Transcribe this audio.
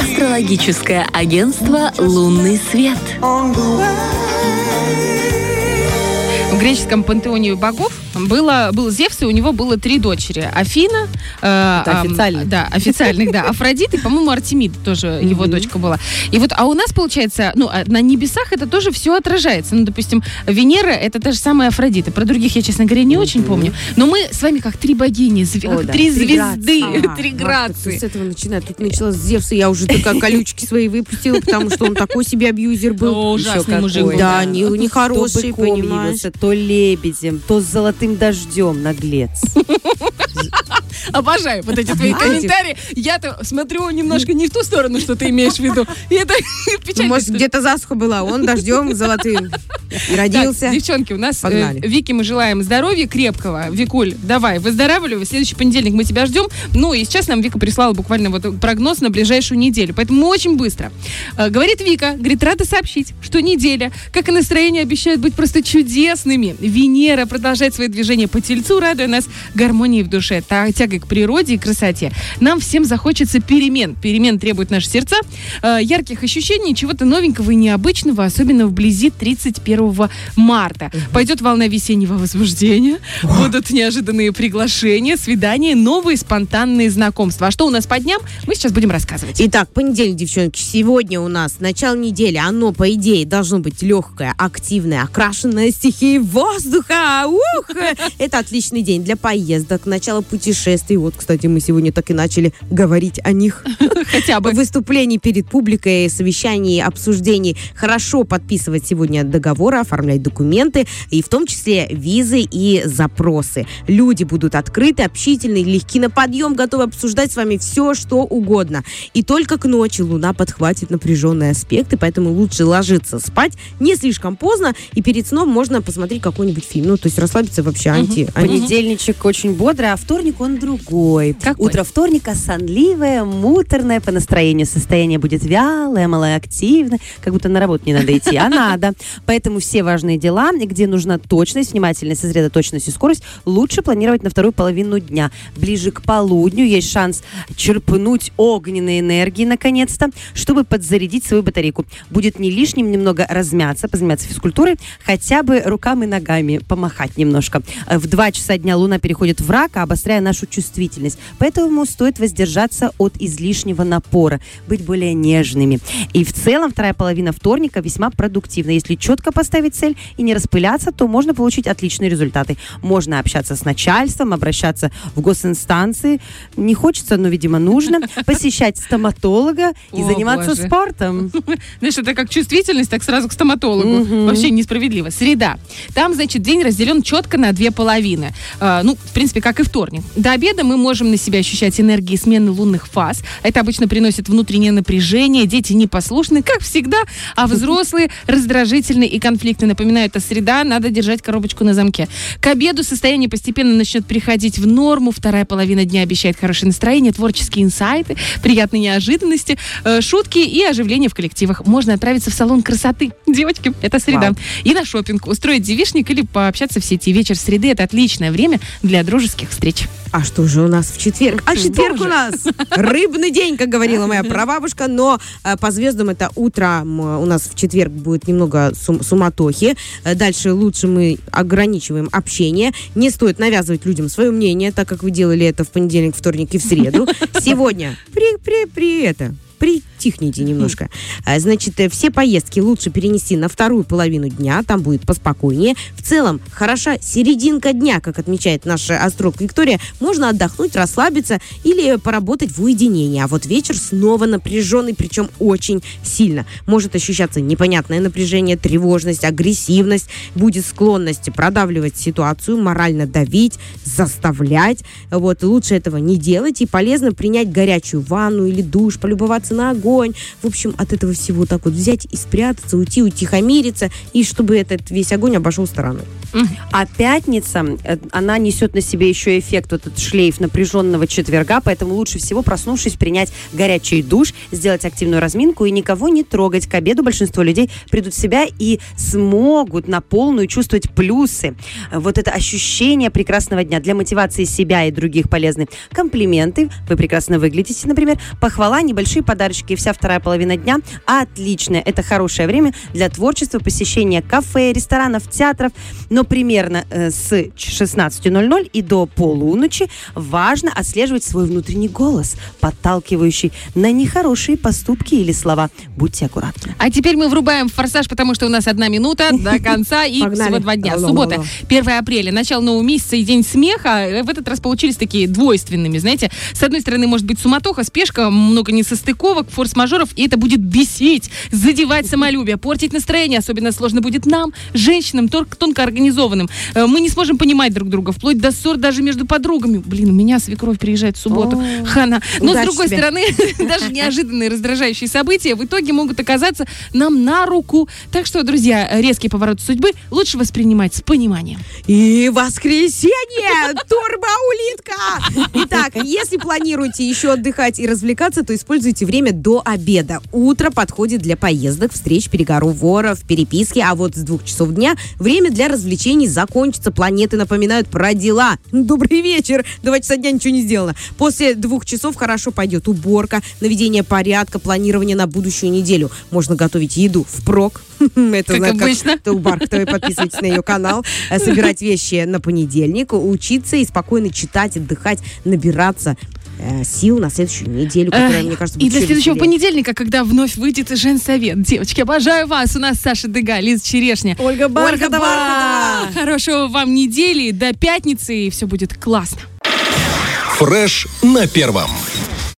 Астрологическое агентство «Лунный свет». В греческом пантеоне богов было, был Зевс, и у него было три дочери. Афина... Э, Это официально. да, официальных, да. Афродит и, по-моему, Артемид тоже его дочка была. И вот, а у нас, получается, ну, а на небесах это тоже все отражается. Ну, допустим, Венера — это та же самая Афродита. Про других я, честно говоря, не очень помню. Но мы с вами как три богини, три звезды, три грации. С этого начинает. Тут началась Зевс, и я уже только колючки свои выпустила, потому что он такой себе абьюзер был. Ужасный мужик Да, нехороший, понимаешь. То лебедем, то золотым золотым дождем, наглец. Обожаю вот эти твои комментарии. Я-то смотрю немножко не в ту сторону, что ты имеешь в виду. И это печально. Может, где-то засуха была, он дождем золотым. Родился. Так, девчонки, у нас э, Вики мы желаем здоровья крепкого. Викуль, давай, выздоравливай. В следующий понедельник мы тебя ждем. Ну и сейчас нам Вика прислала буквально вот прогноз на ближайшую неделю. Поэтому мы очень быстро. Э, говорит Вика, говорит, рада сообщить, что неделя, как и настроение, обещают быть просто чудесными. Венера продолжает свои движения по тельцу, радуя нас гармонией в душе, тягой к природе и красоте. Нам всем захочется перемен. Перемен требуют наши сердца, э, ярких ощущений, чего-то новенького и необычного, особенно вблизи 31 марта. Пойдет волна весеннего возбуждения, будут неожиданные приглашения, свидания, новые спонтанные знакомства. А что у нас по дням, мы сейчас будем рассказывать. Итак, понедельник, девчонки, сегодня у нас начало недели, оно, по идее, должно быть легкое, активное, окрашенное стихией воздуха. Ух! Это отличный день для поездок, начала путешествий. Вот, кстати, мы сегодня так и начали говорить о них. Хотя бы. Выступлений перед публикой, совещаний, обсуждений. Хорошо подписывать сегодня договоры, оформлять документы, и в том числе визы и запросы. Люди будут открыты, общительны, легки на подъем, готовы обсуждать с вами все, что угодно. И только к ночи Луна подхватит напряженные аспекты, поэтому лучше ложиться спать не слишком поздно, и перед сном можно посмотреть какой-нибудь фильм. Ну, то есть расслабиться вообще анти... Угу. Понедельничек очень бодрый, а вторник он другой. Какой? Утро вторника сонливое, муторное по настроению. Состояние будет вялое, малоактивное, как будто на работу не надо идти, а надо. Поэтому все важные дела, где нужна точность, внимательность, сосредоточенность и скорость, лучше планировать на вторую половину дня. Ближе к полудню есть шанс черпнуть огненной энергии наконец-то, чтобы подзарядить свою батарейку. Будет не лишним немного размяться, позаниматься физкультурой, хотя бы руками и ногами помахать немножко. В 2 часа дня Луна переходит в рак, обостряя нашу чувствительность. Поэтому стоит воздержаться от излишнего напора, быть более нежными. И в целом вторая половина вторника весьма продуктивна. Если четко поставить цель и не распыляться, то можно получить отличные результаты. Можно общаться с начальством, обращаться в госинстанции. Не хочется, но, видимо, нужно. Посещать стоматолога и заниматься спортом. Знаешь, это как чувствительность, так сразу к стоматологу. Вообще несправедливо. Среда. Там, значит, день разделен четко на две половины. А, ну, в принципе, как и вторник. До обеда мы можем на себя ощущать энергии смены лунных фаз. Это обычно приносит внутреннее напряжение. Дети непослушны, как всегда, а взрослые раздражительны и конфликты. Напоминаю, это среда, надо держать коробочку на замке. К обеду состояние постепенно начнет приходить в норму. Вторая половина дня обещает хорошее настроение, творческие инсайты, приятные неожиданности, э, шутки и оживление в коллективах. Можно отправиться в салон красоты. Девочки, это среда. Вау. И на шопинг, устроить девишник или пообщаться в сети. Вечер среды – это отличное время для дружеских встреч. А что же у нас в четверг? А четверг у нас рыбный день, как говорила моя прабабушка, но э, по звездам это утро у нас в четверг будет немного сум суматохи. Э, дальше лучше мы ограничиваем общение. Не стоит навязывать людям свое мнение, так как вы делали это в понедельник, вторник и в среду. Сегодня при, при, при это притихните немножко. А, значит, э, все поездки лучше перенести на вторую половину дня, там будет поспокойнее. В целом, хороша серединка дня, как отмечает наша астролог Виктория. Можно отдохнуть, расслабиться или поработать в уединении. А вот вечер снова напряженный, причем очень сильно. Может ощущаться непонятное напряжение, тревожность, агрессивность. Будет склонность продавливать ситуацию, морально давить, заставлять. Вот, лучше этого не делать. И полезно принять горячую ванну или душ, полюбоваться на огонь. В общем, от этого всего так вот взять и спрятаться, уйти, утихомириться, и чтобы этот весь огонь обошел стороной. А пятница, э, она несет на себе еще эффект, вот этот шлейф напряженного четверга, поэтому лучше всего, проснувшись, принять горячий душ, сделать активную разминку и никого не трогать. К обеду большинство людей придут в себя и смогут на полную чувствовать плюсы. Вот это ощущение прекрасного дня для мотивации себя и других полезны. Комплименты, вы прекрасно выглядите, например, похвала, небольшие подарочки, вся вторая половина дня отличная. Это хорошее время для творчества, посещения кафе, ресторанов, театров. Но примерно э, с 16.00 и до полуночи важно отслеживать свой внутренний голос, подталкивающий на нехорошие поступки или слова. Будьте аккуратны. А теперь мы врубаем форсаж, потому что у нас одна минута до конца и всего два дня. Суббота, алло. 1 апреля, начало нового месяца и день смеха. Э, В этот раз получились такие двойственными, знаете. С одной стороны, может быть суматоха, спешка, много несостыковок, форс-мажоров, и это будет бесить, задевать самолюбие, портить настроение. Особенно сложно будет нам, женщинам, тонко организованным. Э, Мы не сможем понимать друг друга, вплоть до ссор даже между подругами. Блин, у меня свекровь приезжает в субботу. Хана. Но с другой стороны, даже неожиданные раздражающие события в итоге могут оказаться нам на руку. Так что, друзья, резкий поворот судьбы лучше воспринимать с пониманием. И воскресенье! Турбоулитка! Итак, если планируете еще отдыхать и развлекаться, то используйте время до обеда. Утро подходит для поездок, встреч, переговоров, переписки, а вот с двух часов дня время для развлечений закончится. Планеты напоминают про дела. Добрый вечер! Два часа дня ничего не сделано. После двух часов хорошо пойдет уборка, наведение порядка, планирование на будущую неделю. Можно готовить еду впрок. Это Как обычно. Ту Бархтовой, подписывайтесь на ее канал. Собирать вещи на понедельник, учиться и спокойно читать, отдыхать, набираться э, сил на следующую неделю, которая, мне кажется, И будет для еще следующего веселее. понедельника, когда вновь выйдет женсовет. Девочки, обожаю вас. У нас Саша Дега, Лиза Черешня. Ольга Бархатова. Бархатова. Хорошего вам недели, до пятницы, и все будет классно. Фреш на первом.